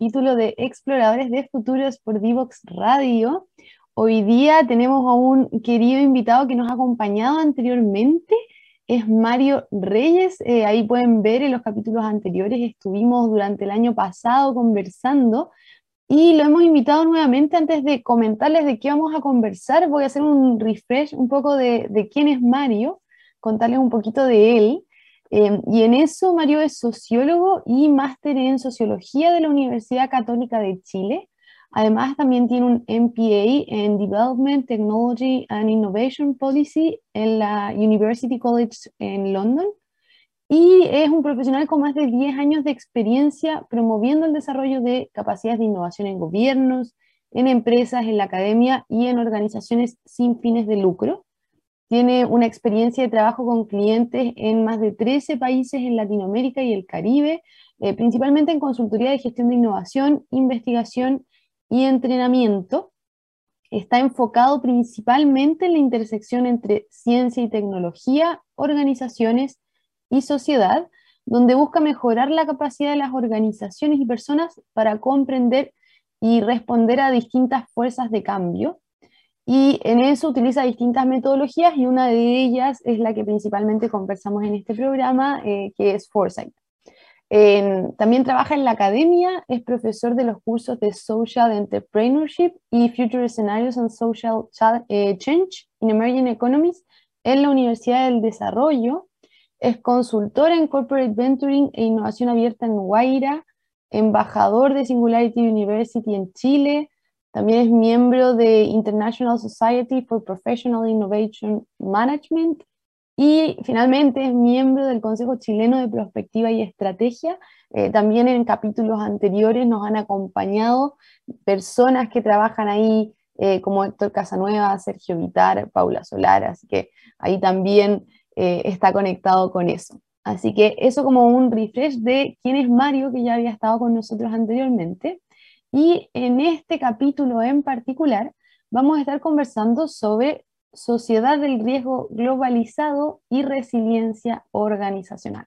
capítulo de Exploradores de Futuros por Divox Radio. Hoy día tenemos a un querido invitado que nos ha acompañado anteriormente, es Mario Reyes. Eh, ahí pueden ver en los capítulos anteriores, estuvimos durante el año pasado conversando y lo hemos invitado nuevamente antes de comentarles de qué vamos a conversar. Voy a hacer un refresh un poco de, de quién es Mario, contarles un poquito de él. Eh, y en eso Mario es sociólogo y máster en sociología de la Universidad Católica de Chile. Además también tiene un MPA en Development, Technology and Innovation Policy en la University College en London. Y es un profesional con más de 10 años de experiencia promoviendo el desarrollo de capacidades de innovación en gobiernos, en empresas, en la academia y en organizaciones sin fines de lucro. Tiene una experiencia de trabajo con clientes en más de 13 países en Latinoamérica y el Caribe, eh, principalmente en consultoría de gestión de innovación, investigación y entrenamiento. Está enfocado principalmente en la intersección entre ciencia y tecnología, organizaciones y sociedad, donde busca mejorar la capacidad de las organizaciones y personas para comprender y responder a distintas fuerzas de cambio. Y en eso utiliza distintas metodologías y una de ellas es la que principalmente conversamos en este programa, eh, que es Foresight. también trabaja en la academia, es profesor de los cursos de Social Entrepreneurship y Future Scenarios and Social eh, Change in Emerging Economies en la Universidad del Desarrollo es consultor en Corporate Venturing e Innovación Abierta en Guaira, embajador de Singularity University en Chile, también es miembro de International Society for Professional Innovation Management y finalmente es miembro del Consejo Chileno de Prospectiva y Estrategia. Eh, también en capítulos anteriores nos han acompañado personas que trabajan ahí, eh, como Héctor Casanueva, Sergio Vitar, Paula Solar, así que ahí también eh, está conectado con eso. Así que eso como un refresh de quién es Mario, que ya había estado con nosotros anteriormente. Y en este capítulo en particular vamos a estar conversando sobre sociedad del riesgo globalizado y resiliencia organizacional.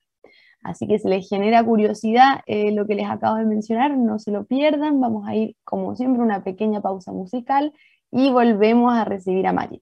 Así que si les genera curiosidad eh, lo que les acabo de mencionar, no se lo pierdan. Vamos a ir, como siempre, una pequeña pausa musical y volvemos a recibir a Mario.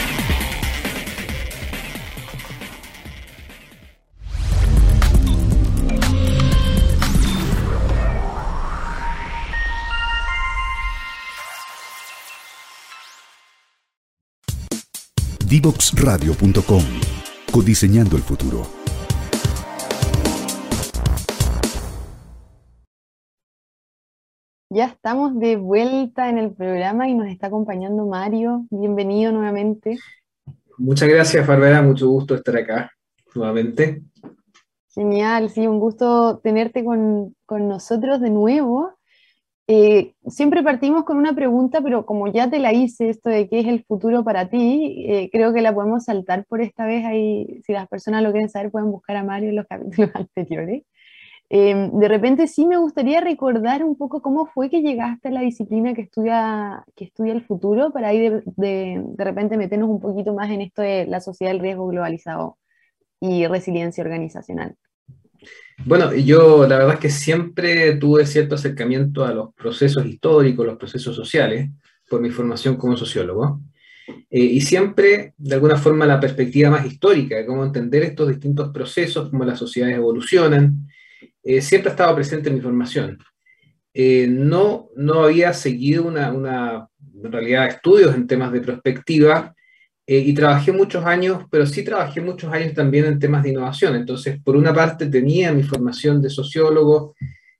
Divoxradio.com. Codiseñando el futuro. Ya estamos de vuelta en el programa y nos está acompañando Mario. Bienvenido nuevamente. Muchas gracias, Barbara. Mucho gusto estar acá nuevamente. Genial, sí, un gusto tenerte con, con nosotros de nuevo. Eh, siempre partimos con una pregunta, pero como ya te la hice, esto de qué es el futuro para ti, eh, creo que la podemos saltar por esta vez. Ahí, si las personas lo quieren saber, pueden buscar a Mario en los capítulos anteriores. Em, de repente sí me gustaría recordar un poco cómo fue que llegaste a la disciplina que estudia, que estudia el futuro, para ahí de, de repente meternos un poquito más en esto de la sociedad del riesgo globalizado y resiliencia organizacional. Bueno, yo la verdad es que siempre tuve cierto acercamiento a los procesos históricos, los procesos sociales, por mi formación como sociólogo. Eh, y siempre, de alguna forma, la perspectiva más histórica de cómo entender estos distintos procesos, cómo las sociedades evolucionan, eh, siempre ha estado presente en mi formación. Eh, no, no había seguido una, una, en realidad, estudios en temas de prospectiva, eh, y trabajé muchos años, pero sí trabajé muchos años también en temas de innovación. Entonces, por una parte tenía mi formación de sociólogo,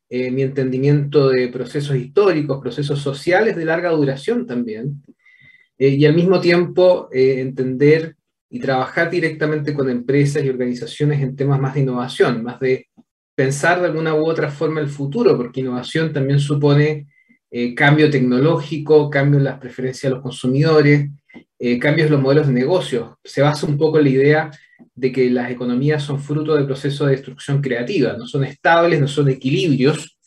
eh, mi entendimiento de procesos históricos, procesos sociales de larga duración también, eh, y al mismo tiempo entender y trabajar directamente con empresas y organizaciones en temas más de innovación, más de pensar de alguna u otra forma el futuro, porque innovación también supone cambio tecnológico, cambio en las preferencias de los consumidores, eh, cambios en los modelos de negocio. Se basa un poco en la idea de que las economías son fruto del proceso de destrucción creativa, no son estables, no son equilibrios,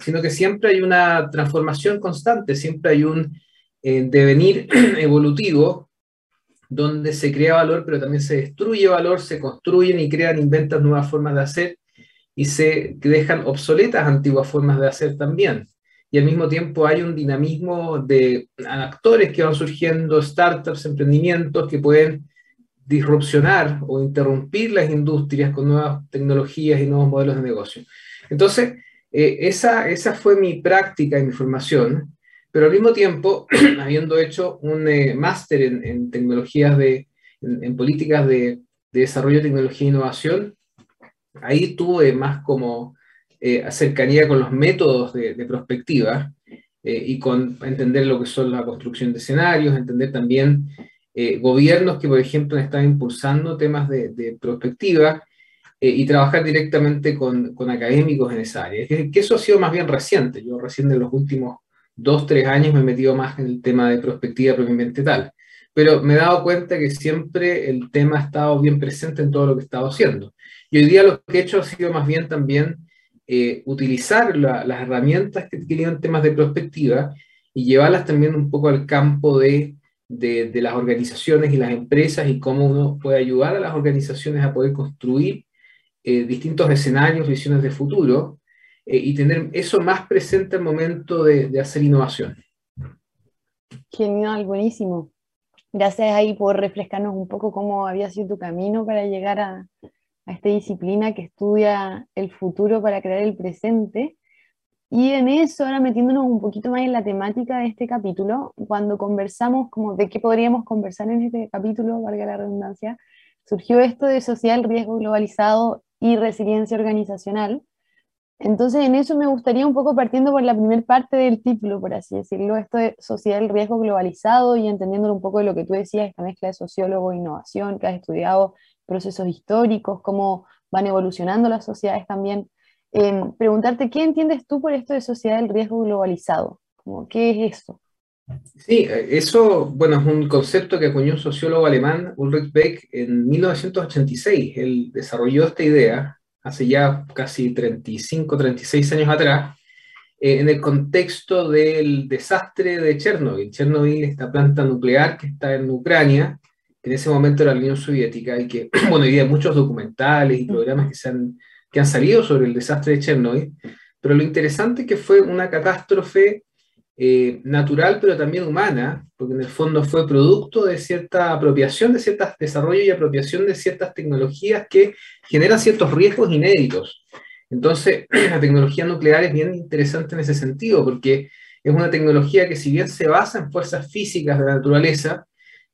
sino que siempre hay una transformación constante, siempre hay un eh, devenir evolutivo donde se crea valor, pero también se destruye valor, se construyen y crean, inventan nuevas formas de hacer y se dejan obsoletas antiguas formas de hacer también. Y al mismo tiempo hay un dinamismo de actores que van surgiendo, startups, emprendimientos que pueden disrupcionar o interrumpir las industrias con nuevas tecnologías y nuevos modelos de negocio. Entonces, eh, esa, esa fue mi práctica y mi formación, pero al mismo tiempo, habiendo hecho un eh, máster en, tecnologías de, en, políticas de, desarrollo de tecnología e innovación, ahí tuve más como eh, cercanía con los métodos de, prospectiva y con entender lo que son la construcción de escenarios, entender también gobiernos que, por ejemplo, están impulsando temas de, de prospectiva eh, y trabajar directamente con, con, académicos en esa área. Que, que, eso ha sido más bien reciente. Yo recién en los últimos dos, tres años me he metido más en el tema de prospectiva propiamente tal. Pero me he dado cuenta que siempre el tema ha estado bien presente en todo lo que he estado haciendo. Y hoy día lo que he hecho ha sido más bien también eh, utilizar las herramientas que tenían temas de prospectiva y llevarlas también un poco al campo de, de, de, las organizaciones y las empresas y cómo uno puede ayudar a las organizaciones a poder construir eh, distintos escenarios, visiones de futuro, eh, y tener eso más presente al momento de, hacer innovación. Genial, buenísimo. Gracias ahí por refrescarnos un poco cómo había sido tu camino para llegar a, a esta disciplina que estudia el futuro para crear el presente. Y en eso, ahora metiéndonos un poquito más en la temática de este capítulo, cuando conversamos como de qué podríamos conversar en este capítulo, valga la redundancia, surgió esto de social riesgo globalizado y resiliencia organizacional. Entonces, en eso me gustaría un poco partiendo por la primera parte del título, por así decirlo, esto de sociedad riesgo globalizado y entendiendo un poco de lo que tú decías, esta mezcla de sociólogo innovación, que has estudiado procesos históricos, cómo van evolucionando las sociedades también. Em, preguntarte, ¿qué entiendes tú por esto de sociedad del riesgo globalizado? ¿Qué es eso? Sí, eso, bueno, es un concepto que acuñó un sociólogo alemán, Ulrich Beck, en 1986. Él desarrolló esta idea hace ya casi 35, 36 años atrás, eh, en el contexto del desastre de Chernobyl. Chernobyl, esta planta nuclear que está en Ucrania, que en ese momento era la Unión Soviética, y que, bueno, hoy hay muchos documentales y programas que, se han, que han salido sobre el desastre de Chernobyl, pero lo interesante es que fue una catástrofe eh, natural, pero también humana, porque en el fondo fue producto de cierta apropiación, de ciertos desarrollo y apropiación de ciertas tecnologías que generan ciertos riesgos inéditos. Entonces, la tecnología nuclear es bien interesante en ese sentido, porque es una tecnología que si bien se basa en fuerzas físicas de la naturaleza,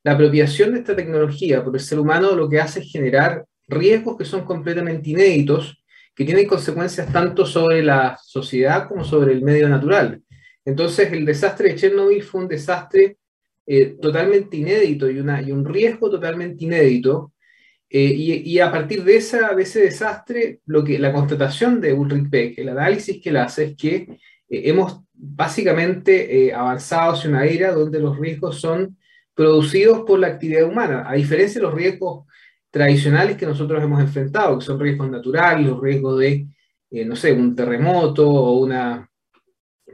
la apropiación de esta tecnología por el ser humano lo que hace es generar riesgos que son completamente inéditos, que tienen consecuencias tanto sobre la sociedad como sobre el medio natural. Entonces, el desastre de Chernobyl fue un desastre eh, totalmente inédito y, una, y, un riesgo totalmente inédito. Eh, y, a partir de, de ese desastre, lo que, la constatación de Ulrich Beck, el análisis que él hace es que eh, hemos básicamente avanzado hacia una era donde los riesgos son producidos por la actividad humana, a diferencia de los riesgos tradicionales que nosotros hemos enfrentado, que son riesgos naturales, los riesgos de, no sé, un terremoto o una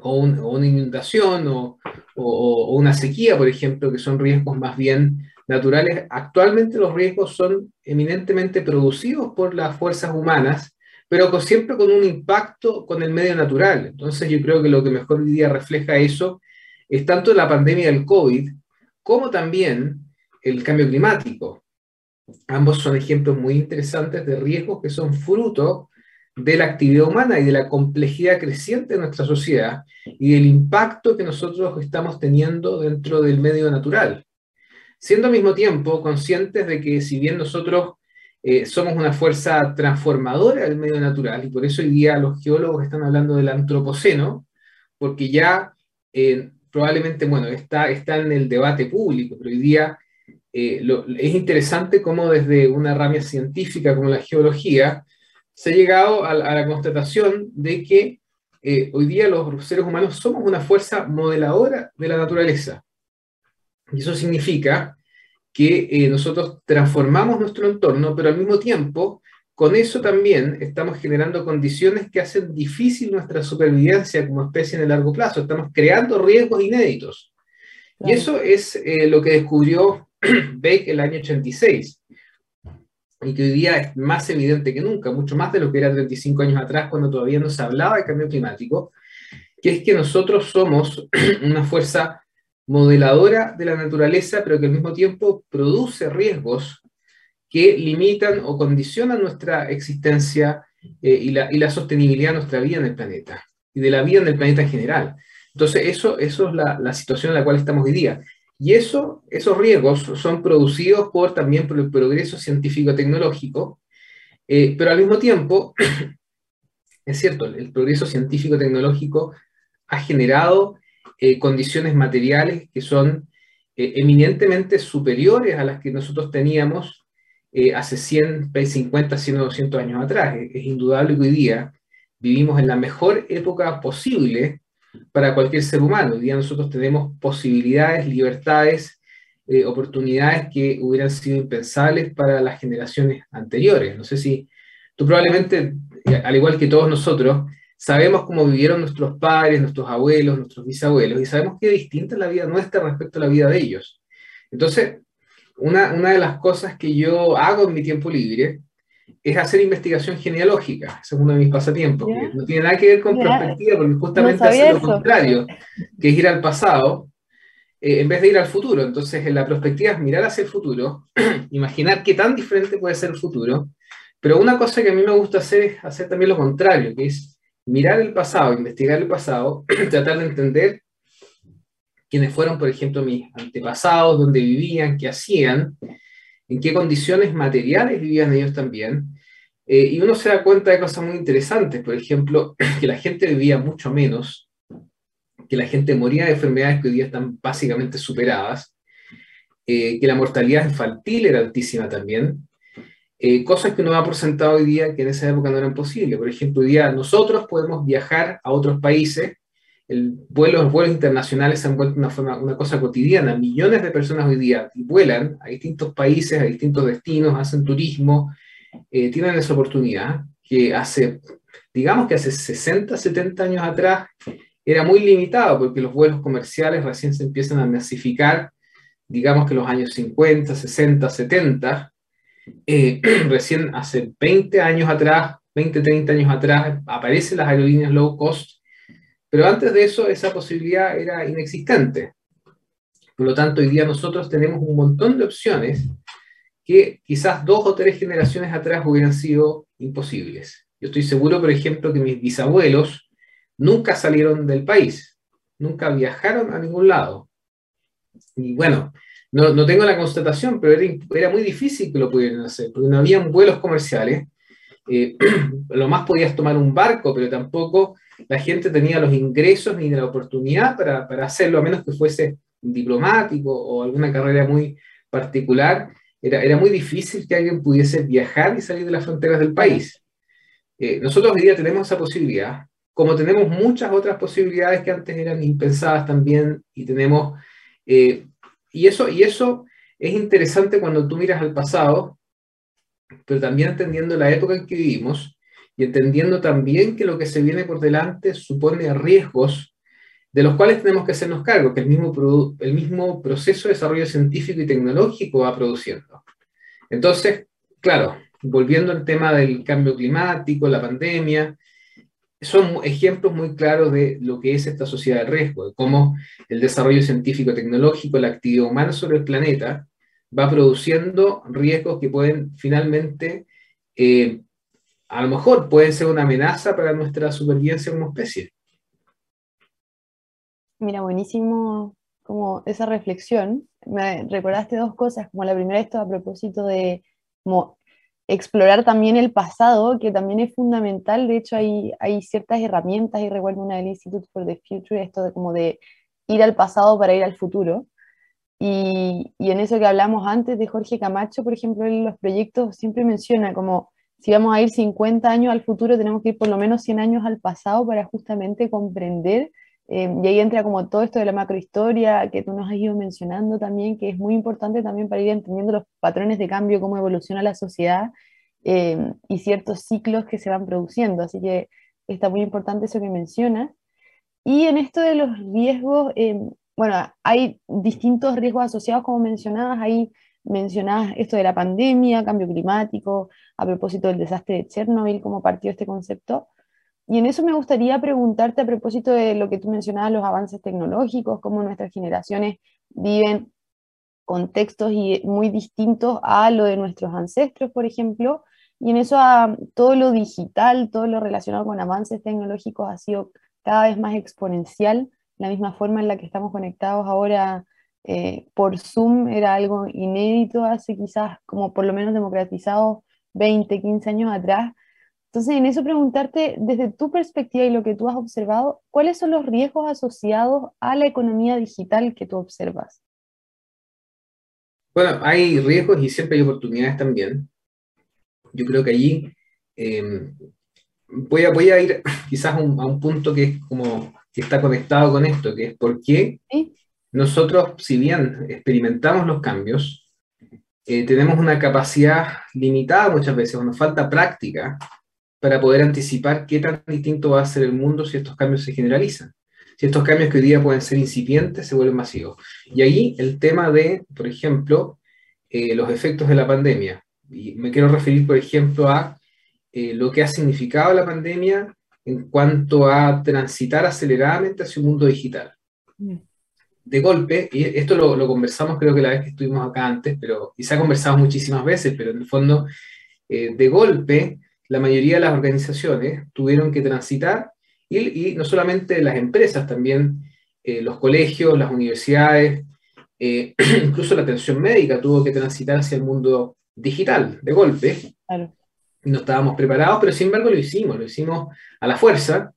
o, una inundación o, una sequía, por ejemplo, que son riesgos más bien naturales. Actualmente los riesgos son eminentemente producidos por las fuerzas humanas, pero siempre con un impacto con el medio natural. Entonces yo creo que lo que mejor hoy día refleja eso es tanto la pandemia del COVID como también el cambio climático. Ambos son ejemplos muy interesantes de riesgos que son fruto de la actividad humana y de la complejidad creciente de nuestra sociedad y del impacto que nosotros estamos teniendo dentro del medio natural. Siendo al mismo tiempo conscientes de que si bien nosotros eh, somos una fuerza transformadora del medio natural, y por eso hoy día los geólogos están hablando del antropoceno, porque ya eh, probablemente, bueno, está, está en el debate público, pero hoy día eh, es interesante cómo desde una rama científica como la geología, se ha llegado a, la constatación de que eh, hoy día los seres humanos somos una fuerza modeladora de la naturaleza. Y eso significa que eh, nosotros transformamos nuestro entorno, pero al mismo tiempo, con eso también estamos generando condiciones que hacen difícil nuestra supervivencia como especie en el largo plazo. Estamos creando riesgos inéditos. Y eso es eh, lo que descubrió Beck el año 86 y que hoy día es más evidente que nunca, mucho más de lo que era 35 años atrás cuando todavía no se hablaba de cambio climático, que es que nosotros somos una fuerza modeladora de la naturaleza, pero que al mismo tiempo produce riesgos que limitan o condicionan nuestra existencia eh, y, la, y, la, sostenibilidad de nuestra vida en el planeta y de la vida en el planeta en general. Entonces, eso, eso es la, la situación en la cual estamos hoy día. Y eso, esos riesgos son producidos por, también por el progreso científico-tecnológico, eh, pero al mismo tiempo, es cierto, el progreso científico-tecnológico ha generado eh, condiciones materiales que son eh, eminentemente superiores a las que nosotros teníamos hace 100, 50, 100 o 200 años atrás. Es, indudable que hoy día vivimos en la mejor época posible para cualquier ser humano. Hoy día nosotros tenemos posibilidades, libertades, eh, oportunidades que hubieran sido impensables para las generaciones anteriores. No sé si tú probablemente, eh, al igual que todos nosotros, sabemos cómo vivieron nuestros padres, nuestros abuelos, nuestros bisabuelos, y sabemos que distinta es la vida nuestra respecto a la vida de ellos. Entonces, una, una de las cosas que yo hago en mi tiempo libre es hacer investigación genealógica. Ese es uno de mis pasatiempos. Que no tiene nada que ver con perspectiva, porque justamente hace lo contrario, que es ir al pasado eh, en vez de ir al futuro. Entonces, en la perspectiva es mirar hacia el futuro, imaginar qué tan diferente puede ser el futuro. Pero una cosa que a mí me gusta hacer es hacer también lo contrario, que es mirar el pasado, investigar el pasado, tratar de entender quiénes fueron, por ejemplo, mis antepasados, dónde vivían, qué hacían, en qué condiciones materiales vivían ellos también. Eh, y uno se da cuenta de cosas muy interesantes, por ejemplo, que la gente vivía mucho menos, que la gente moría de enfermedades que hoy día están básicamente superadas, eh, que la mortalidad infantil era altísima también, eh, cosas que uno va por sentado hoy día que en esa época no eran posibles. Por ejemplo, hoy día nosotros podemos viajar a otros países el vuelo, los vuelos internacionales se han vuelto una, forma, una cosa cotidiana. Millones de personas hoy día vuelan a distintos países, a distintos destinos, hacen turismo, eh, tienen esa oportunidad que hace, digamos que hace 60, 70 años atrás era muy limitado porque los vuelos comerciales recién se empiezan a masificar, digamos que los años 50, 60, 70, recién hace 20 años atrás, 20, 30 años atrás, aparecen las aerolíneas low cost pero antes de eso, esa posibilidad era inexistente. Por lo tanto, hoy día nosotros tenemos un montón de opciones que quizás dos o tres generaciones atrás hubieran sido imposibles. Yo estoy seguro, por ejemplo, que mis bisabuelos nunca salieron del país, nunca viajaron a ningún lado. Y bueno, no, tengo la constatación, pero era, era, muy difícil que lo pudieran hacer, porque no habían vuelos comerciales. Eh, lo más podías tomar un barco, pero tampoco la gente tenía los ingresos ni la oportunidad para, para hacerlo, a menos que fuese diplomático o alguna carrera muy particular. Era, era muy difícil que alguien pudiese viajar y salir de las fronteras del país. Eh, nosotros hoy día tenemos esa posibilidad, como tenemos muchas otras posibilidades que antes eran impensadas también, y tenemos, eh, y, eso, y eso es interesante cuando tú miras al pasado, pero también entendiendo la época en que vivimos, y entendiendo también que lo que se viene por delante supone riesgos de los cuales tenemos que hacernos cargo, que el mismo, el mismo proceso de desarrollo científico y tecnológico va produciendo. Entonces, claro, volviendo al tema del cambio climático, la pandemia, son ejemplos muy claros de lo que es esta sociedad de riesgo, de cómo el desarrollo científico-tecnológico, la actividad humana sobre el planeta, va produciendo riesgos que pueden finalmente eh, a lo mejor pueden ser una amenaza para nuestra supervivencia como especie. Mira, buenísimo como esa reflexión. Me recordaste dos cosas, como la primera esto a propósito de explorar también el pasado, que también es fundamental. De hecho, hay, hay ciertas herramientas, y recuerdo una del Institute for the Future, esto de como de ir al pasado para ir al futuro. Y, y en eso que hablamos antes de Jorge Camacho, por ejemplo, en los proyectos siempre menciona como si vamos a ir 50 años al futuro, tenemos que ir por lo menos 100 años al pasado para justamente comprender y ahí entra como todo esto de la macrohistoria que tú nos has ido mencionando también, que es muy importante también para ir entendiendo los patrones de cambio, cómo evoluciona la sociedad y ciertos ciclos que se van produciendo. Así que está muy importante eso que mencionas. Y en esto de los riesgos, bueno, hay distintos riesgos asociados, como mencionabas, ahí mencionabas esto de la pandemia, cambio climático, a propósito del desastre de Chernobyl, cómo partió este concepto. Y en eso me gustaría preguntarte a propósito de lo que tú mencionabas, los avances tecnológicos, cómo nuestras generaciones viven contextos y muy distintos a lo de nuestros ancestros, por ejemplo, y en eso todo lo digital, todo lo relacionado con avances tecnológicos ha sido cada vez más exponencial la misma forma en la que estamos conectados ahora eh, por Zoom era algo inédito hace quizás como por lo menos democratizado 20, 15 años atrás. Entonces, en eso preguntarte, desde tu perspectiva y lo que tú has observado, ¿cuáles son los riesgos asociados a la economía digital que tú observas? Bueno, hay riesgos y siempre hay oportunidades también. Yo creo que allí eh, voy, a, voy a ir quizás a un punto que es como que está conectado con esto, que es por qué nosotros, si bien experimentamos los cambios, eh, tenemos una capacidad limitada muchas veces, o nos falta práctica para poder anticipar qué tan distinto va a ser el mundo si estos cambios se generalizan. Si estos cambios que hoy día pueden ser incipientes se vuelven masivos. Y ahí el tema de, por ejemplo, eh, los efectos de la pandemia. Y me quiero referir, por ejemplo, a eh, lo que ha significado la pandemia en cuanto a transitar aceleradamente hacia un mundo digital. Mm. De golpe, y esto lo, conversamos creo que la vez que estuvimos acá antes, pero, y se ha conversado muchísimas veces, pero en el fondo, eh, de golpe, la mayoría de las organizaciones tuvieron que transitar, y, no solamente las empresas, también eh, los colegios, las universidades, eh, incluso la atención médica tuvo que transitar hacia el mundo digital, de golpe. Claro no estábamos preparados, pero sin embargo lo hicimos, lo hicimos a la fuerza,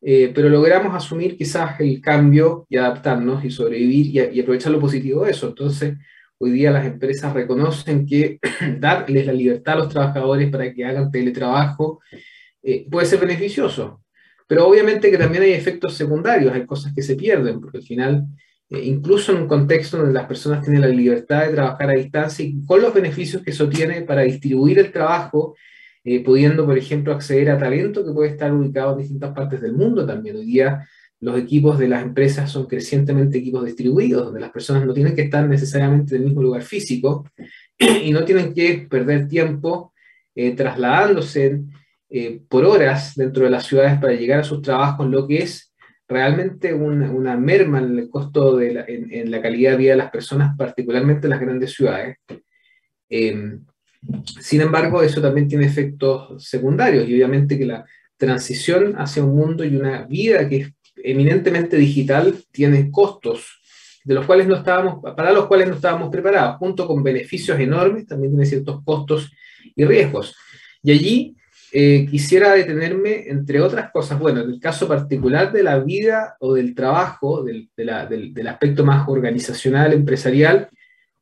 eh, pero logramos asumir quizás el cambio y adaptarnos y sobrevivir y, aprovechar lo positivo de eso. Entonces, hoy día las empresas reconocen que darles la libertad a los trabajadores para que hagan teletrabajo eh, puede ser beneficioso, pero obviamente que también hay efectos secundarios, hay cosas que se pierden, porque al final eh, incluso en un contexto donde las personas tienen la libertad de trabajar a distancia y con los beneficios que eso tiene para distribuir el trabajo, eh, pudiendo, por ejemplo, acceder a talento que puede estar ubicado en distintas partes del mundo también. Hoy día los equipos de las empresas son crecientemente equipos distribuidos, donde las personas no tienen que estar necesariamente en el mismo lugar físico y no tienen que perder tiempo eh, trasladándose por horas dentro de las ciudades para llegar a sus trabajos, lo que es realmente una, merma en el costo la, en, la calidad de vida de las personas, particularmente en las grandes ciudades. Em, sin embargo, eso también tiene efectos secundarios y obviamente que la transición hacia un mundo y una vida que es eminentemente digital tiene costos de los cuales no estábamos, para los cuales no estábamos preparados, junto con beneficios enormes, también tiene ciertos costos y riesgos. Y allí eh, quisiera detenerme, entre otras cosas, bueno, en el caso particular de la vida o del trabajo, del, aspecto más organizacional, empresarial,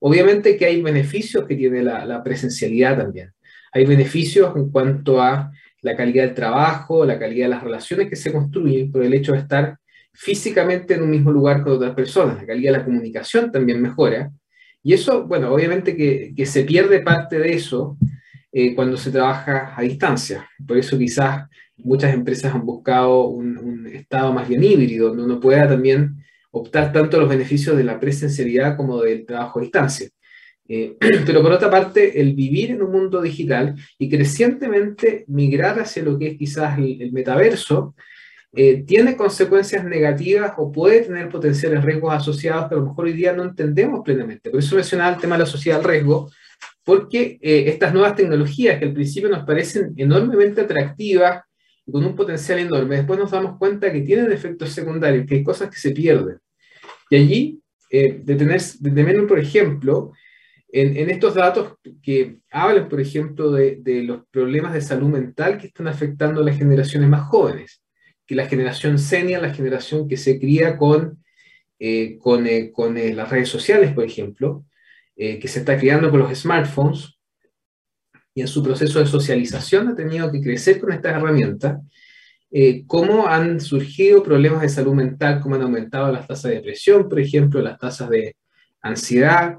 obviamente que hay beneficios que tiene la, presencialidad también. Hay beneficios en cuanto a la calidad del trabajo, la calidad de las relaciones que se construyen por el hecho de estar físicamente en un mismo lugar con otras personas. La calidad de la comunicación también mejora. Y eso, bueno, obviamente que, que se pierde parte de eso eh, cuando se trabaja a distancia. Por eso quizás muchas empresas han buscado un, estado más bien híbrido, donde uno pueda también optar tanto los beneficios de la presencialidad como del trabajo a distancia. Eh, pero por otra parte, el vivir en un mundo digital y crecientemente migrar hacia lo que es quizás el, metaverso, eh, tiene consecuencias negativas o puede tener potenciales riesgos asociados que a lo mejor hoy día no entendemos plenamente. Por eso mencionaba el tema de la sociedad del riesgo, porque eh, estas nuevas tecnologías que al principio nos parecen enormemente atractivas con un potencial enorme, después nos damos cuenta que tienen efectos secundarios, que hay cosas que se pierden. Y allí, eh, detener, por ejemplo, en, estos datos que hablan, por ejemplo, de, de, los problemas de salud mental que están afectando a las generaciones más jóvenes, que la generación senior, la generación que se cría con, eh, con, eh, con las redes sociales, por ejemplo, eh, que se está creando con los smartphones y en su proceso de socialización ha tenido que crecer con estas herramientas eh, cómo han surgido problemas de salud mental, cómo han aumentado las tasas de depresión, por ejemplo, las tasas de ansiedad,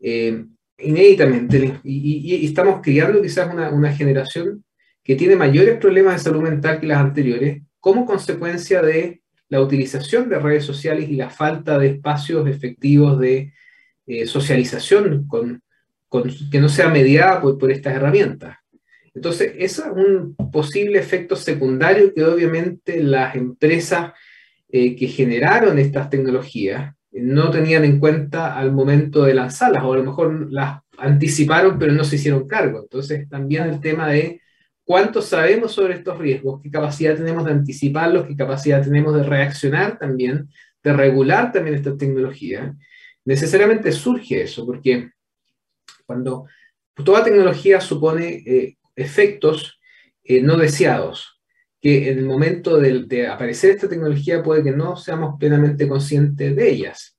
eh, inéditamente. Y, estamos criando quizás una, generación que tiene mayores problemas de salud mental que las anteriores como consecuencia de la utilización de redes sociales y la falta de espacios efectivos de eh, socialización que no sea mediada por, estas herramientas. Entonces, eso es un posible efecto secundario que obviamente las empresas eh, que generaron estas tecnologías no tenían en cuenta al momento de lanzarlas, o a lo mejor las anticiparon pero no se hicieron cargo. Entonces, también el tema de cuánto sabemos sobre estos riesgos, qué capacidad tenemos de anticiparlos, qué capacidad tenemos de reaccionar también, de regular también esta tecnología. Necesariamente surge eso, porque cuando toda tecnología supone eh, efectos eh, no deseados, que en el momento de, de, aparecer esta tecnología puede que no seamos plenamente conscientes de ellas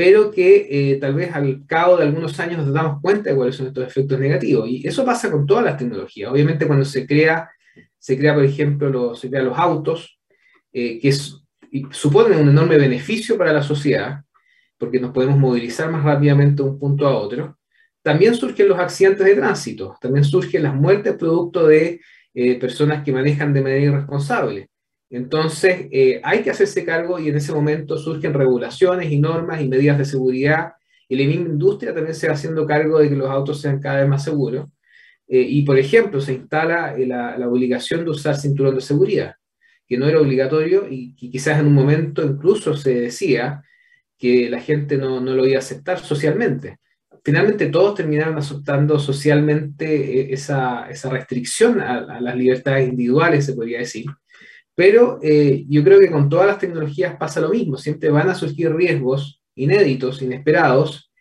pero que eh, tal vez al cabo de algunos años nos damos cuenta de cuáles son estos efectos negativos. Y eso pasa con todas las tecnologías. Obviamente cuando se crea, se crea por ejemplo, los, se crean los autos, eh, que suponen un enorme beneficio para la sociedad, porque nos podemos movilizar más rápidamente de un punto a otro. También surgen los accidentes de tránsito, también surgen las muertes producto de eh, personas que manejan de manera irresponsable. Entonces, eh, hay que hacerse cargo y en ese momento surgen regulaciones y normas y medidas de seguridad. Y la misma industria también se va haciendo cargo de que los autos sean cada vez más seguros. Eh, y, por ejemplo, se instala la, obligación de usar cinturón de seguridad, que no era obligatorio y, quizás en un momento incluso se decía que la gente no, lo iba a aceptar socialmente. Finalmente todos terminaron aceptando socialmente esa, restricción a las libertades individuales, se podría decir. Pero eh, yo creo que con todas las tecnologías pasa lo mismo, siempre van a surgir riesgos inéditos, inesperados,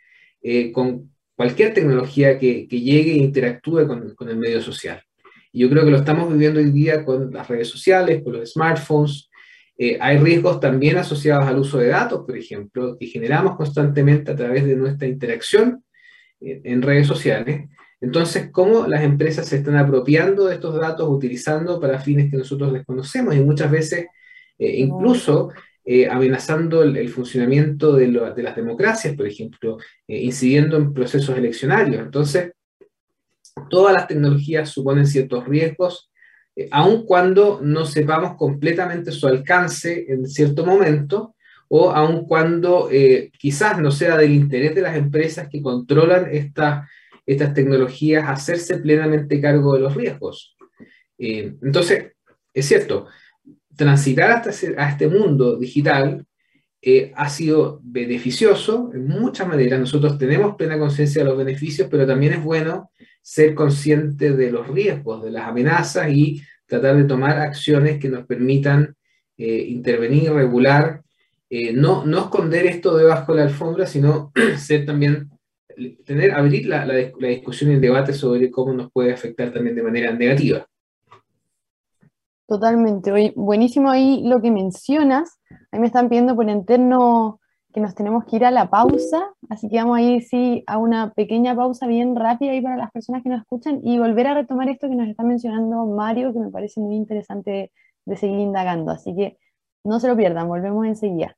eh, con cualquier tecnología que, llegue e interactúe con, el medio social. Y yo creo que lo estamos viviendo hoy día con las redes sociales, con los smartphones. Eh, hay riesgos también asociados al uso de datos, por ejemplo, que generamos constantemente a través de nuestra interacción en redes sociales. Entonces, ¿cómo las empresas se están apropiando de estos datos, utilizando para fines que nosotros desconocemos y muchas veces eh, incluso eh, amenazando el, funcionamiento de, las democracias, por ejemplo, eh, incidiendo en procesos eleccionarios? Entonces, todas las tecnologías suponen ciertos riesgos, aun cuando no sepamos completamente su alcance en cierto momento, o aun cuando quizás no sea del interés de las empresas que controlan esta estas tecnologías hacerse plenamente cargo de los riesgos. Eh, entonces, es cierto, transitar hasta a este mundo digital eh, ha sido beneficioso en muchas maneras. Nosotros tenemos plena conciencia de los beneficios, pero también es bueno ser consciente de los riesgos, de las amenazas y tratar de tomar acciones que nos permitan eh, intervenir, regular, no, no esconder esto debajo de la alfombra, sino ser también tener, abrir la, la, discusión y el debate sobre cómo nos puede afectar también de manera negativa. Totalmente. Buenísimo ahí lo que mencionas. Ahí me están pidiendo por interno que nos tenemos que ir a la pausa, así que vamos a ir sí, a una pequeña pausa bien rápida ahí para las personas que nos escuchan y volver a retomar esto que nos está mencionando Mario, que me parece muy interesante de seguir indagando. Así que no se lo pierdan, volvemos enseguida.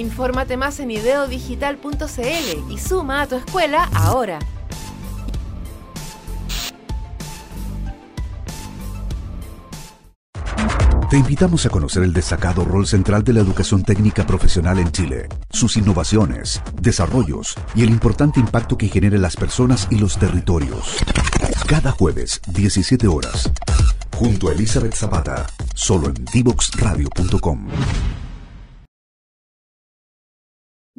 Infórmate más en ideodigital.cl y suma a tu escuela ahora. Te invitamos a conocer el destacado rol central de la educación técnica profesional en Chile, sus innovaciones, desarrollos y el importante impacto que genera en las personas y los territorios. Cada jueves, 17 horas, junto a Elizabeth Zapata, solo en divoxradio.com.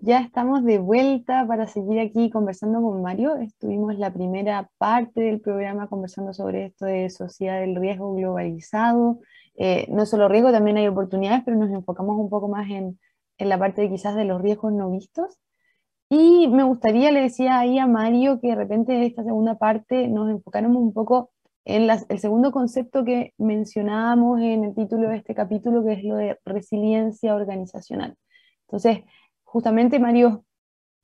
Ya estamos de vuelta para seguir aquí conversando con Mario. Estuvimos la primera parte del programa conversando sobre esto de sociedad del riesgo globalizado. Eh, no solo riesgo, también hay oportunidades, pero nos enfocamos un poco más en, en la parte de quizás de los riesgos no vistos. Y me gustaría, le decía ahí a Mario, que de repente en esta segunda parte nos enfocáramos un poco en el segundo concepto que mencionábamos en el título de este capítulo, que es lo de resiliencia organizacional. Entonces, justamente, Mario,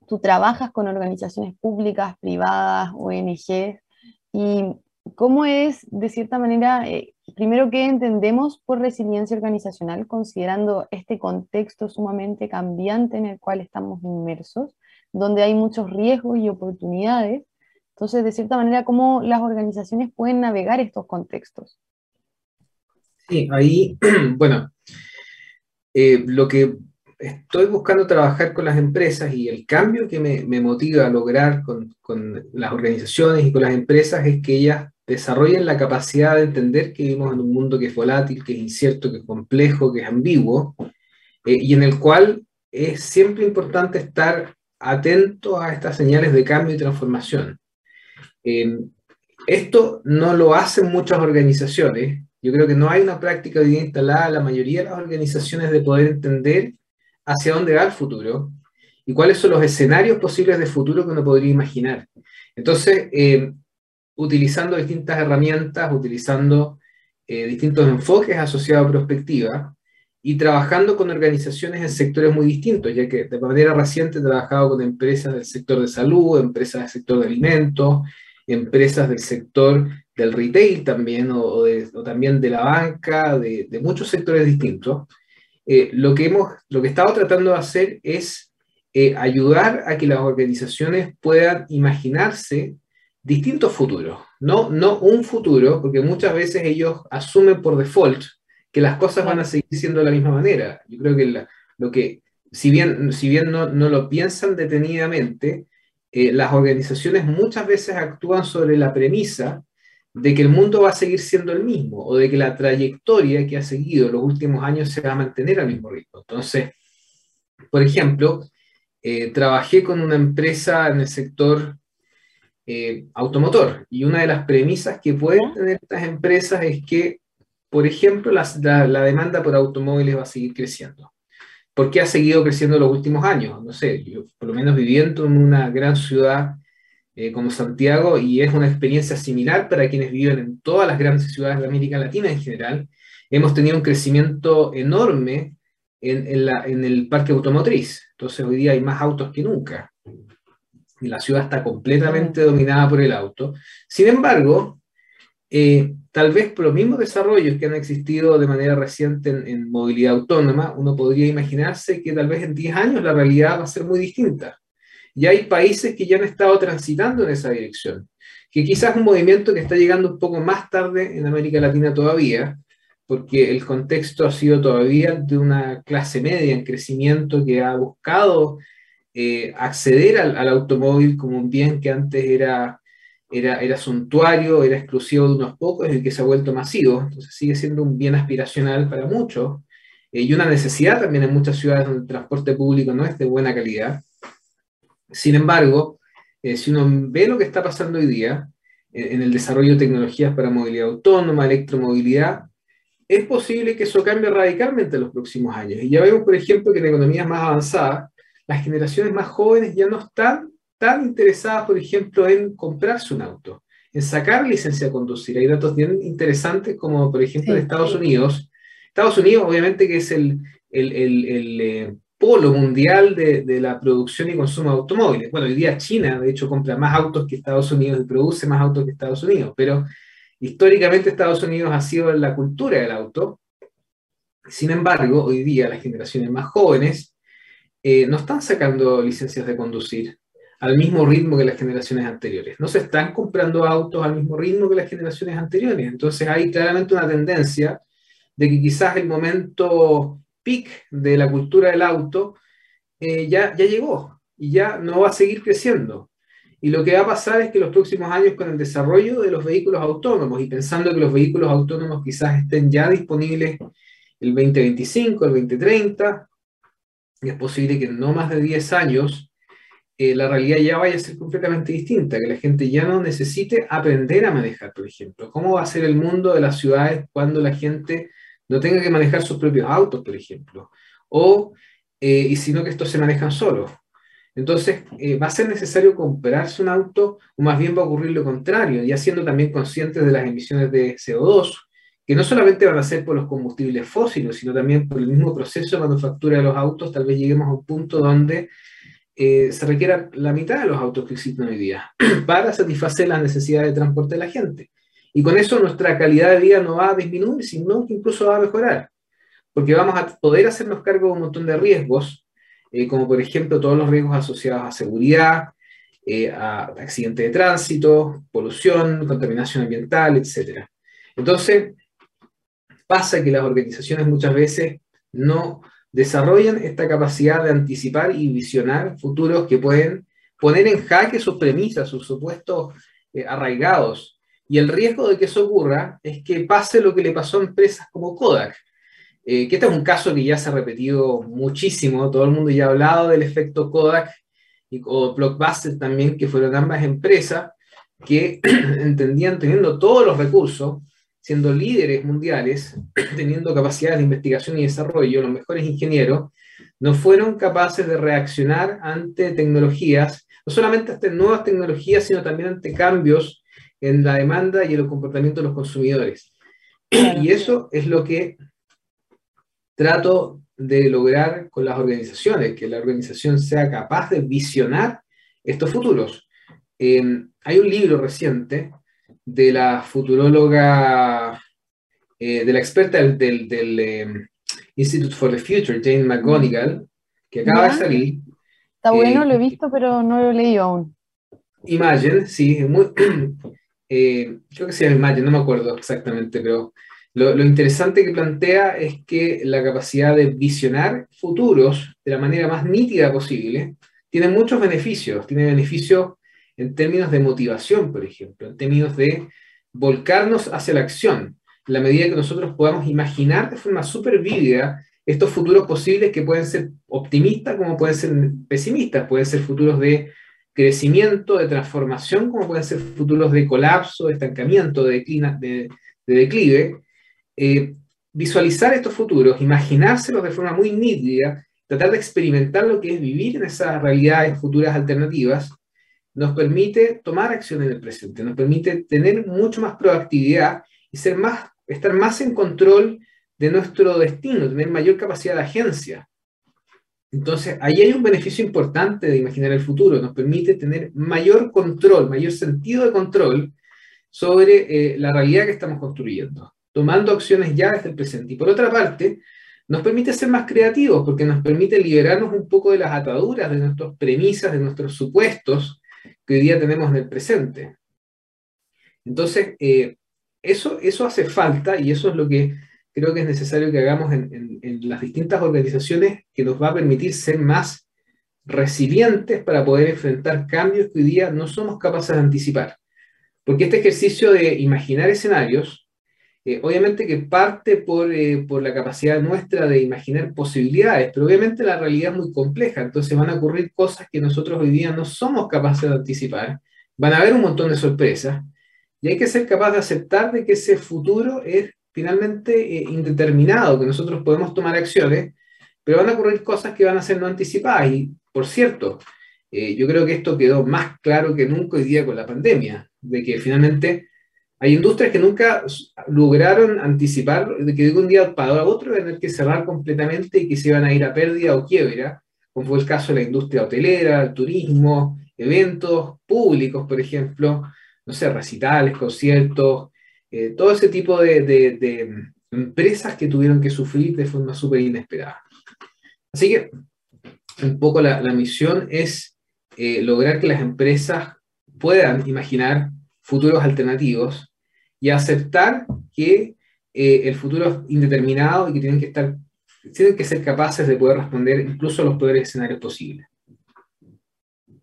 tú trabajas con organizaciones públicas, privadas, ONG, y cómo es, de cierta manera, eh, primero, ¿qué entendemos por resiliencia organizacional, considerando este contexto sumamente cambiante en el cual estamos inmersos, donde hay muchos riesgos y oportunidades? Entonces, de cierta manera, ¿cómo las organizaciones pueden navegar estos contextos? Sí, ahí, bueno, eh, lo que estoy buscando trabajar con las empresas y el cambio que me, motiva a lograr con, las organizaciones y con las empresas es que ellas desarrollen la capacidad de entender que vivimos en un mundo que es volátil, que es incierto, que es complejo, que es ambiguo, eh, y en el cual es siempre importante estar atento a estas señales de cambio y transformación. Eh, esto no lo hacen muchas organizaciones. Yo creo que no hay una práctica bien instalada en la mayoría de las organizaciones de poder entender hacia dónde va el futuro y cuáles son los escenarios posibles de futuro que uno podría imaginar. Entonces, eh, utilizando distintas herramientas, utilizando eh, distintos enfoques asociados a perspectiva y trabajando con organizaciones en sectores muy distintos, ya que de manera reciente he trabajado con empresas del sector de salud, empresas del sector de alimentos, empresas del sector del retail también, o, también de la banca, de muchos sectores distintos. Eh, lo, que hemos, lo que estado tratando de hacer es eh, ayudar a que las organizaciones puedan imaginarse distintos futuros, no, no un futuro, porque muchas veces ellos asumen por default que las cosas van a seguir siendo de la misma manera. Yo creo que lo que, si bien, si bien no, no lo piensan detenidamente, eh, las organizaciones muchas veces actúan sobre la premisa de que el mundo va a seguir siendo el mismo o de que la trayectoria que ha seguido los últimos años se va a mantener al mismo ritmo. Entonces, por ejemplo, eh, trabajé con una empresa en el sector eh, automotor y una de las premisas que pueden tener estas empresas es que, por ejemplo, la, la, demanda por automóviles va a seguir creciendo. ¿Por qué ha seguido creciendo los últimos años? No sé, yo por lo menos viviendo en una gran ciudad eh, como Santiago y es una experiencia similar para quienes viven en todas las grandes ciudades de América Latina en general. Hemos tenido un crecimiento enorme en, en, el parque automotriz. Entonces hoy día hay más autos que nunca. Y la ciudad está completamente dominada por el auto. Sin embargo, eh, tal vez por los mismos desarrollos que han existido de manera reciente en, en, movilidad autónoma, uno podría imaginarse que tal vez en 10 años la realidad va a ser muy distinta. Y hay países que ya han estado transitando en esa dirección, que quizás un movimiento que está llegando un poco más tarde en América Latina todavía, porque el contexto ha sido todavía de una clase media en crecimiento que ha buscado eh, acceder al, automóvil como un bien que antes era, era, era suntuario, era exclusivo de unos pocos, y que se ha vuelto masivo. Entonces sigue siendo un bien aspiracional para muchos eh, y una necesidad también en muchas ciudades donde el transporte público no es de buena calidad. Sin embargo, eh, si uno ve lo que está pasando hoy día eh, en el desarrollo de tecnologías para movilidad autónoma, electromovilidad, es posible que eso cambie radicalmente en los próximos años. Y ya vemos, por ejemplo, que en economías más avanzadas, las generaciones más jóvenes ya no están tan interesadas, por ejemplo, en comprarse un auto, en sacar licencia de conducir. Hay datos bien interesantes, como por ejemplo en Estados Unidos. Estados Unidos, obviamente, que es el, el, el, eh, polo mundial de, de, la producción y consumo de automóviles. Bueno, hoy día China, de hecho, compra más autos que Estados Unidos y produce más autos que Estados Unidos, pero históricamente Estados Unidos ha sido la cultura del auto. Sin embargo, hoy día las generaciones más jóvenes eh, no están sacando licencias de conducir al mismo ritmo que las generaciones anteriores. No se están comprando autos al mismo ritmo que las generaciones anteriores. Entonces hay claramente una tendencia de que quizás el momento peak de la cultura del auto eh, ya, ya llegó y ya no va a seguir creciendo. Y lo que va a pasar es que los próximos años con el desarrollo de los vehículos autónomos y pensando que los vehículos autónomos quizás estén ya disponibles el 2025, el 2030, es posible que en no más de 10 años eh, la realidad ya vaya a ser completamente distinta, que la gente ya no necesite aprender a manejar, por ejemplo. ¿Cómo va a ser el mundo de las ciudades cuando la gente no tenga que manejar sus propios autos, por ejemplo? O, eh, y sino que estos se manejan solos. Entonces, eh, va a ser necesario comprarse un auto, o más bien va a ocurrir lo contrario, ya siendo también conscientes de las emisiones de CO2, que no solamente van a ser por los combustibles fósiles, sino también por el mismo proceso de manufactura de los autos, tal vez lleguemos a un punto donde eh, se requiera la mitad de los autos que existen hoy día para satisfacer las necesidades de transporte de la gente. Y con eso nuestra calidad de vida no va a disminuir, sino que incluso va a mejorar, porque vamos a poder hacernos cargo de un montón de riesgos eh, como por ejemplo todos los riesgos asociados a seguridad, eh, a accidentes de tránsito, polución, contaminación ambiental, etc. Entonces, pasa que las organizaciones muchas veces no desarrollan esta capacidad de anticipar y visionar futuros que pueden poner en jaque sus premisas, sus supuestos eh, arraigados. Y el riesgo de que eso ocurra es que pase lo que le pasó a empresas como Kodak, eh, que este es un caso que ya se ha repetido muchísimo, todo el mundo ya ha hablado del efecto Kodak y, o Blockbuster también, que fueron ambas empresas que entendían teniendo todos los recursos, siendo líderes mundiales, teniendo capacidades de investigación y desarrollo, los mejores ingenieros, no fueron capaces de reaccionar ante tecnologías, no solamente ante nuevas tecnologías, sino también ante cambios en la demanda y en el comportamiento de los consumidores. Y eso es lo que trato de lograr con las organizaciones, que la organización sea capaz de visionar estos futuros. Em, hay un libro reciente de la futuróloga, eh, de la experta del, del, em, Institute for the Future, Jane McGonigal, que acaba de salir. Está bueno, lo he eh, visto, pero no lo he leído aún. Imagine, sí, muy, eh, creo que se llama Imagine, no me acuerdo exactamente, pero lo, interesante que plantea es que la capacidad de visionar futuros de la manera más nítida posible tiene muchos beneficios. Tiene beneficios en términos de motivación, por ejemplo, en términos de volcarnos hacia la acción. En la medida que nosotros podamos imaginar de forma súper vívida estos futuros posibles que pueden ser optimistas como pueden ser pesimistas, pueden ser futuros de crecimiento, de transformación, como pueden ser futuros de colapso, de estancamiento, de, de declive, eh, visualizar estos futuros, imaginárselos de forma muy nítida, tratar de experimentar lo que es vivir en esas realidades futuras alternativas, nos permite tomar acción en el presente, nos permite tener mucho más proactividad y ser más, estar más en control de nuestro destino, tener mayor capacidad de agencia. Entonces, ahí hay un beneficio importante de imaginar el futuro, nos permite tener mayor control, mayor sentido de control sobre eh, la realidad que estamos construyendo tomando acciones ya desde el presente. Y por otra parte, nos permite ser más creativos porque nos permite liberarnos un poco de las ataduras, de nuestras premisas, de nuestros supuestos que hoy día tenemos en el presente. Entonces, eh, eso, eso hace falta y eso es lo que creo que es necesario que hagamos en, en las distintas organizaciones que nos va a permitir ser más resilientes para poder enfrentar cambios que hoy día no somos capaces de anticipar. Porque este ejercicio de imaginar escenarios eh, obviamente que parte por, eh, por, la capacidad nuestra de imaginar posibilidades, pero obviamente la realidad es muy compleja, entonces van a ocurrir cosas que nosotros hoy día no somos capaces de anticipar, van a haber un montón de sorpresas, y hay que ser capaz de aceptar de que ese futuro es finalmente eh, indeterminado, que nosotros podemos tomar acciones, pero van a ocurrir cosas que van a ser no anticipadas, y por cierto, yo creo que esto quedó más claro que nunca hoy día con la pandemia, de que finalmente hay industrias que nunca lograron anticipar de que de un día para otro iban a tener que cerrar completamente y que se iban a ir a pérdida o quiebra, como fue el caso de la industria hotelera, el turismo, eventos públicos, por ejemplo, no sé, recitales, conciertos, eh, todo ese tipo de, empresas que tuvieron que sufrir de forma súper inesperada. Así que un poco la, misión es eh, lograr que las empresas puedan imaginar futuros alternativos y aceptar que el futuro es indeterminado y que tienen que estar tienen que ser capaces de poder responder incluso a los peores escenarios posibles.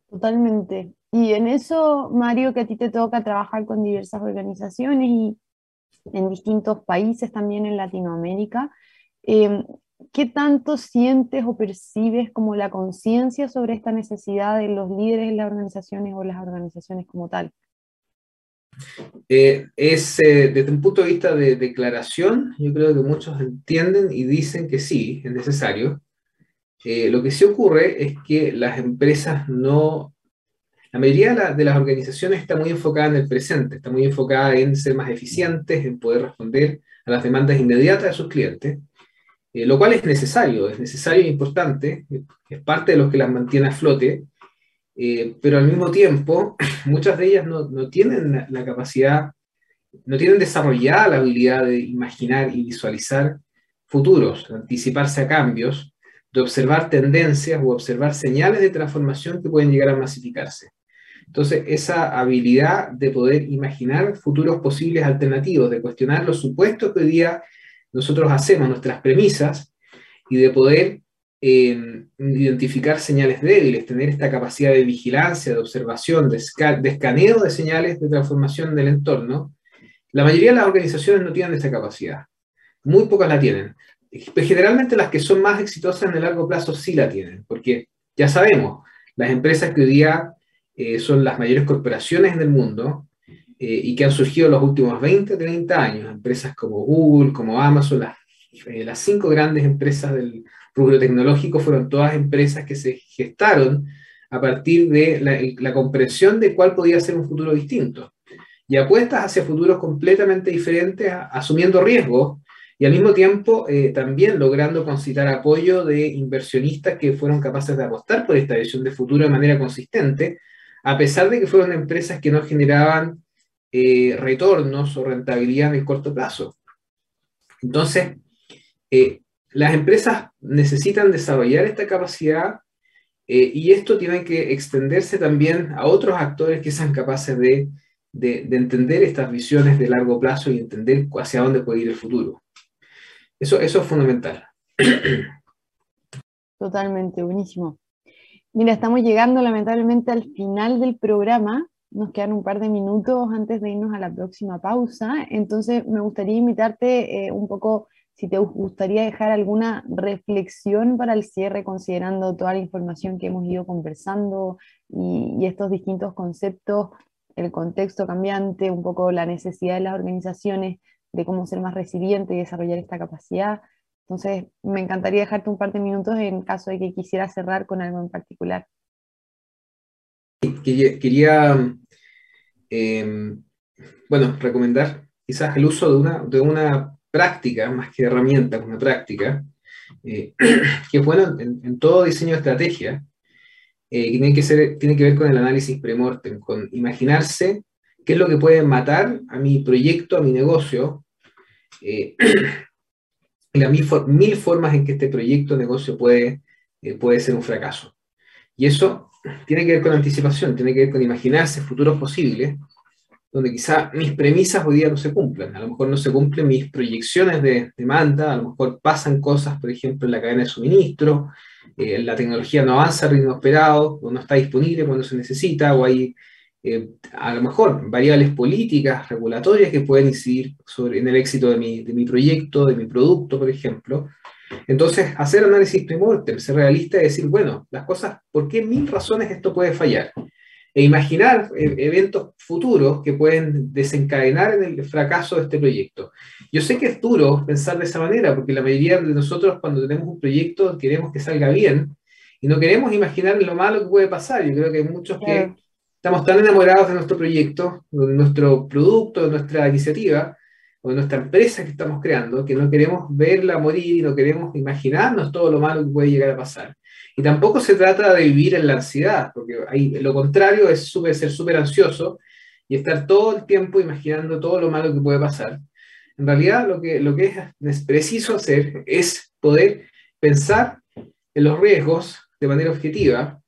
Totalmente. Y en eso, Mario, que a ti te toca trabajar con diversas organizaciones y en distintos países también en Latinoamérica, em, ¿qué tanto sientes o percibes como la conciencia sobre esta necesidad de los líderes de las organizaciones o las organizaciones como tal? Eh, es eh, desde un punto de vista de declaración, yo creo que muchos entienden y dicen que sí, es necesario. Eh, lo que sí ocurre es que las empresas no, la mayoría de, las organizaciones está muy enfocada en el presente, está muy enfocada en ser más eficientes, en poder responder a las demandas inmediatas de sus clientes, lo cual es necesario, es necesario e importante, es parte de lo que las mantiene a flote, eh, pero al mismo tiempo muchas de ellas no tienen la, capacidad, no tienen desarrollada la habilidad de imaginar y visualizar futuros, anticiparse a cambios, de observar tendencias o observar señales de transformación que pueden llegar a masificarse. Entonces, esa habilidad de poder imaginar futuros posibles alternativos, de cuestionar los supuestos que hoy día nosotros hacemos, nuestras premisas, y de poder identificar señales débiles, tener esta capacidad de vigilancia, de observación, de, escaneo de señales de transformación del entorno, la mayoría de las organizaciones no tienen esa capacidad. Muy pocas la tienen. Generalmente las que son más exitosas en el largo plazo sí la tienen, porque ya sabemos, las empresas que hoy día eh, son las mayores corporaciones en el mundo eh, y que han surgido en los últimos 20, 30 años, empresas como Google, como Amazon, las, eh, las cinco grandes empresas del, rubro tecnológico fueron todas empresas que se gestaron a partir de la, comprensión de cuál podía ser un futuro distinto. Y apuestas hacia futuros completamente diferentes, asumiendo riesgos y al mismo tiempo también logrando concitar apoyo de inversionistas que fueron capaces de apostar por esta visión de futuro de manera consistente, a pesar de que fueron empresas que no generaban eh, retornos o rentabilidad en el corto plazo. Entonces, eh, las empresas necesitan desarrollar esta capacidad eh, y esto tiene que extenderse también a otros actores que sean capaces de, entender estas visiones de largo plazo y entender hacia dónde puede ir el futuro. Eso, eso es fundamental. Totalmente, buenísimo. Mira, estamos llegando lamentablemente al final del programa. Nos quedan un par de minutos antes de irnos a la próxima pausa. Entonces, me gustaría invitarte eh, un poco si te gustaría dejar alguna reflexión para el cierre, considerando toda la información que hemos ido conversando y, estos distintos conceptos, el contexto cambiante, un poco la necesidad de las organizaciones de cómo ser más resiliente y desarrollar esta capacidad. Entonces, me encantaría dejarte un par de minutos en caso de que quisiera cerrar con algo en particular. Quería, em, bueno, recomendar quizás el uso de una, de una práctica, más que herramienta, una práctica, eh, que es bueno en, todo diseño de estrategia, eh, tiene que, ser, tiene que ver con el análisis premortem, con imaginarse qué es lo que puede matar a mi proyecto, a mi negocio, eh, las mil, formas en que este proyecto negocio puede, puede ser un fracaso. Y eso tiene que ver con anticipación, tiene que ver con imaginarse futuros posibles donde quizá mis premisas hoy día no se cumplen. A lo mejor no se cumplen mis proyecciones de demanda, a lo mejor pasan cosas, por ejemplo, en la cadena de suministro, eh, la tecnología no avanza a ritmo esperado, o no está disponible cuando se necesita, o hay eh, a lo mejor variables políticas, regulatorias que pueden incidir sobre, en el éxito de mi, de mi proyecto, de mi producto, por ejemplo. Entonces, hacer análisis pre ser realista y decir, bueno, las cosas, ¿por qué mil razones esto puede fallar? e imaginar eh, eventos futuros que pueden desencadenar en el fracaso de este proyecto. Yo sé que es duro pensar de esa manera, porque la mayoría de nosotros cuando tenemos un proyecto queremos que salga bien y no queremos imaginar lo malo que puede pasar. Yo creo que hay muchos que estamos tan enamorados de nuestro proyecto, de nuestro producto, de nuestra iniciativa, o de nuestra empresa que estamos creando, que no queremos verla morir y no queremos imaginarnos todo lo malo que puede llegar a pasar. Y tampoco se trata de vivir en la ansiedad, porque ahí, lo contrario es ser súper ansioso y estar todo el tiempo imaginando todo lo malo que puede pasar. En realidad lo que, lo que es, es preciso hacer es poder pensar en los riesgos de manera objetiva,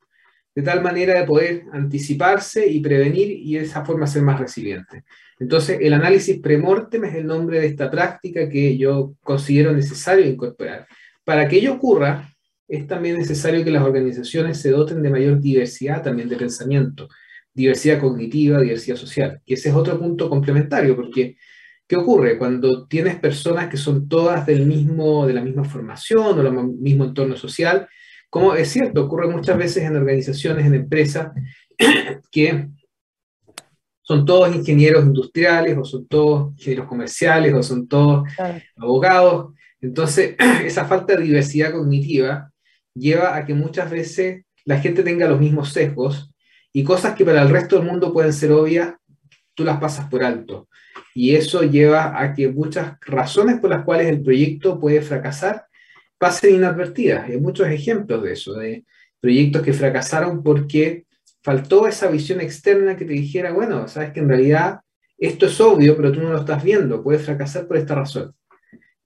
de tal manera de poder anticiparse y prevenir y de esa forma ser más resiliente. Entonces, el análisis premortem es el nombre de esta práctica que yo considero necesario incorporar. Para que ello ocurra, es también necesario que las organizaciones se doten de mayor diversidad también de pensamiento, diversidad cognitiva, diversidad social. Y ese es otro punto complementario, porque ¿qué ocurre? Cuando tienes personas que son todas del mismo, de la misma formación o del mismo entorno social, como es cierto, ocurre muchas veces en organizaciones, en empresas, que son todos ingenieros industriales o son todos ingenieros comerciales o son todos abogados. Entonces, esa falta de diversidad cognitiva lleva a que muchas veces la gente tenga los mismos sesgos y cosas que para el resto del mundo pueden ser obvias, tú las pasas por alto. Y eso lleva a que muchas razones por las cuales el proyecto puede fracasar pasen inadvertidas. Hay muchos ejemplos de eso, de proyectos que fracasaron porque faltó esa visión externa que te dijera, bueno, sabes que en realidad esto es obvio, pero tú no lo estás viendo, puede fracasar por esta razón.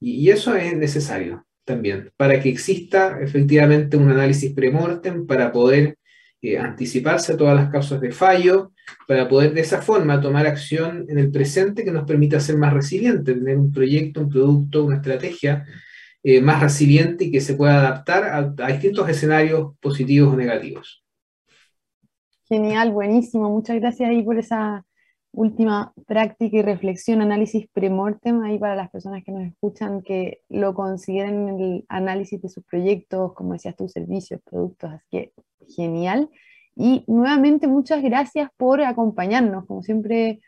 Y, eso es necesario también, para que exista efectivamente un análisis premortem, para poder eh, anticiparse a todas las causas de fallo, para poder de esa forma tomar acción en el presente que nos permita ser más resilientes, tener un proyecto, un producto, una estrategia eh, más resiliente y que se pueda adaptar a, distintos escenarios positivos o negativos. Genial, buenísimo. Muchas gracias ahí por esa última práctica y reflexión, análisis premortem ahí para las personas que nos escuchan, que lo consideren en el análisis de sus proyectos, como decías tus servicios, productos, así que genial. Y nuevamente muchas gracias por acompañarnos, como siempre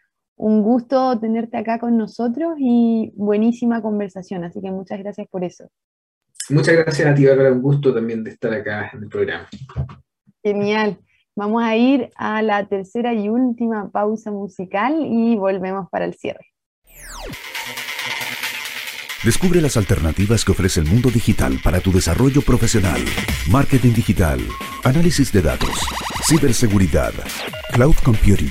un gusto tenerte acá con nosotros y buenísima conversación, así que muchas gracias por eso. Muchas gracias a ti, Bárbara, un gusto también de estar acá en el programa. Genial. Vamos a ir a la tercera y última pausa musical y volvemos para el cierre. Descubre las alternativas que ofrece el mundo digital para tu desarrollo profesional. Marketing digital, análisis de datos, ciberseguridad, cloud computing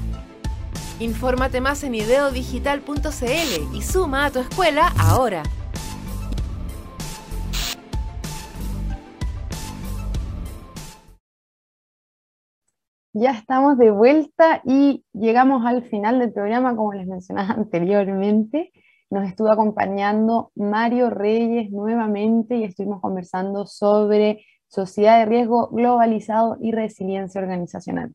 Infórmate más en ideodigital.cl y suma a tu escuela ahora. Ya estamos de vuelta y llegamos al final del programa, como les mencionaba anteriormente. Nos estuvo acompañando Mario Reyes nuevamente y estuvimos conversando sobre sociedad de riesgo globalizado y resiliencia organizacional.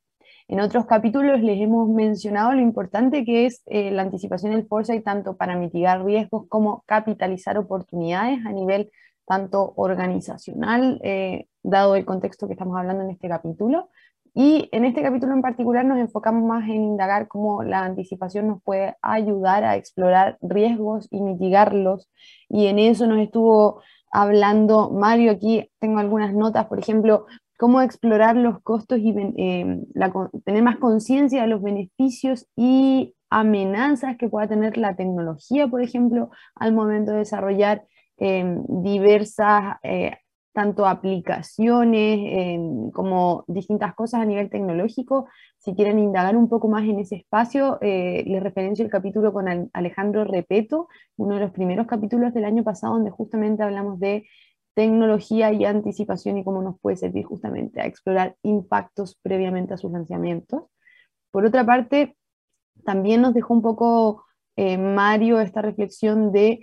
En otros capítulos les hemos mencionado lo importante que es eh, la anticipación del foresight tanto para mitigar riesgos como capitalizar oportunidades a nivel tanto organizacional, eh, dado el contexto que estamos hablando en este capítulo, y en este capítulo en particular nos enfocamos más en indagar cómo la anticipación nos puede ayudar a explorar riesgos y mitigarlos. Y en eso nos estuvo hablando Mario. Aquí tengo algunas notas, por ejemplo, cómo explorar los costos y eh, tener más conciencia de los beneficios y amenazas que pueda tener la tecnología, por ejemplo, al momento de desarrollar eh, diversas eh, tanto aplicaciones como distintas cosas a nivel tecnológico. Si quieren indagar un poco más en ese espacio, eh, les referencio el capítulo con Alejandro Repeto, uno de los primeros capítulos del año pasado, donde justamente hablamos de tecnología y anticipación y cómo nos puede servir justamente a explorar impactos previamente a sus lanzamientos. Por otra parte, también nos dejó un poco eh, Mario esta reflexión de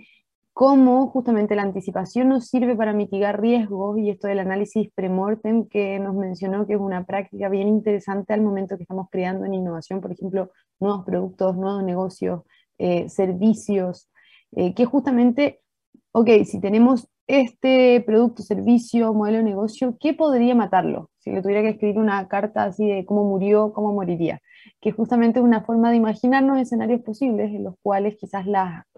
cómo justamente la anticipación nos sirve para mitigar riesgos y esto del análisis premortem que nos mencionó que es una práctica bien interesante al momento que estamos creando en innovación, por ejemplo, nuevos productos, nuevos negocios, eh, servicios, eh, que justamente, ok, si tenemos este producto, servicio, modelo de negocio, ¿qué podría matarlo? Si le tuviera que escribir una carta así de cómo murió, cómo moriría que justamente es una forma de imaginarnos escenarios posibles en los cuales quizás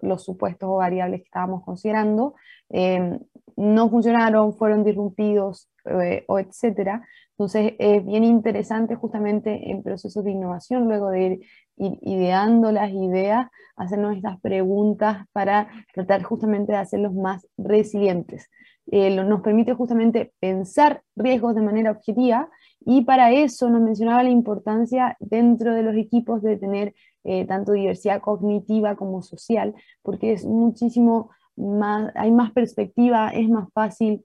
los supuestos o variables que estábamos considerando eh, no funcionaron, fueron disrumpidos eh, o etcétera. Entonces es bien interesante justamente en procesos de innovación, luego de ir, ideando las ideas, hacernos estas preguntas para tratar justamente de hacerlos más resilientes. Eh, nos permite justamente pensar riesgos de manera objetiva y para eso nos mencionaba la importancia dentro de los equipos de tener eh, tanto diversidad cognitiva como social, porque es muchísimo más, hay más perspectiva, es más fácil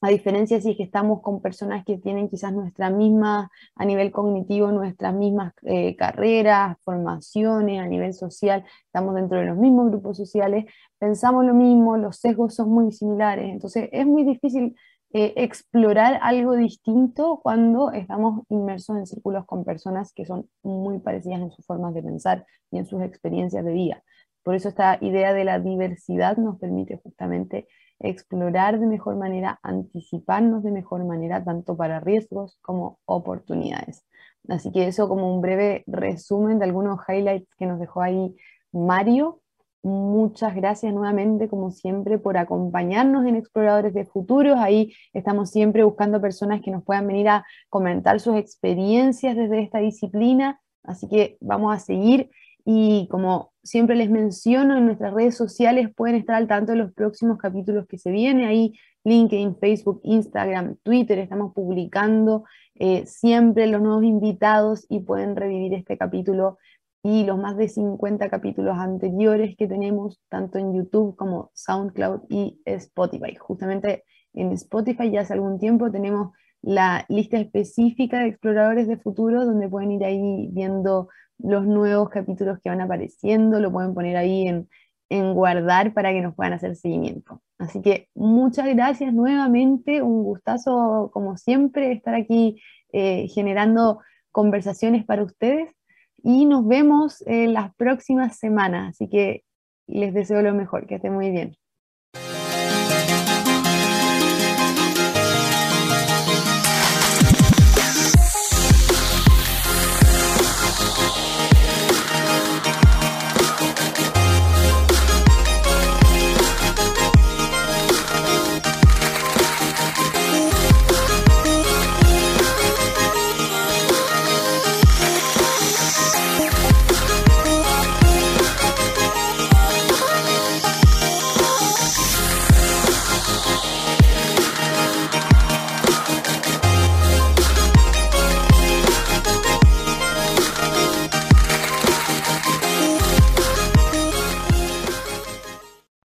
a diferencia si es que estamos con personas que tienen quizás nuestra misma, a nivel cognitivo, nuestras mismas eh, carreras, formaciones, a nivel social, estamos dentro de los mismos grupos sociales, pensamos lo mismo, los sesgos son muy similares, entonces es muy difícil eh, explorar algo distinto cuando estamos inmersos en círculos con personas que son muy parecidas en sus formas de pensar y en sus experiencias de vida. Por eso esta idea de la diversidad nos permite justamente explorar de mejor manera, anticiparnos de mejor manera, tanto para riesgos como oportunidades. Así que eso como un breve resumen de algunos highlights que nos dejó ahí Mario. Muchas gracias nuevamente, como siempre, por acompañarnos en Exploradores de Futuros. Ahí estamos siempre buscando personas que nos puedan venir a comentar sus experiencias desde esta disciplina. Así que vamos a seguir y como siempre les menciono, en nuestras redes sociales pueden estar al tanto de los próximos capítulos que se vienen. Ahí LinkedIn, Facebook, Instagram, Twitter, estamos publicando eh, siempre los nuevos invitados y pueden revivir este capítulo y los más de 50 capítulos anteriores que tenemos tanto en YouTube como SoundCloud y Spotify. Justamente en Spotify ya hace algún tiempo tenemos la lista específica de exploradores de futuro donde pueden ir ahí viendo los nuevos capítulos que van apareciendo, lo pueden poner ahí en, guardar para que nos puedan hacer seguimiento. Así que muchas gracias nuevamente, un gustazo como siempre estar aquí eh, generando conversaciones para ustedes y nos vemos en las próximas semanas. Así que les deseo lo mejor, que estén muy bien.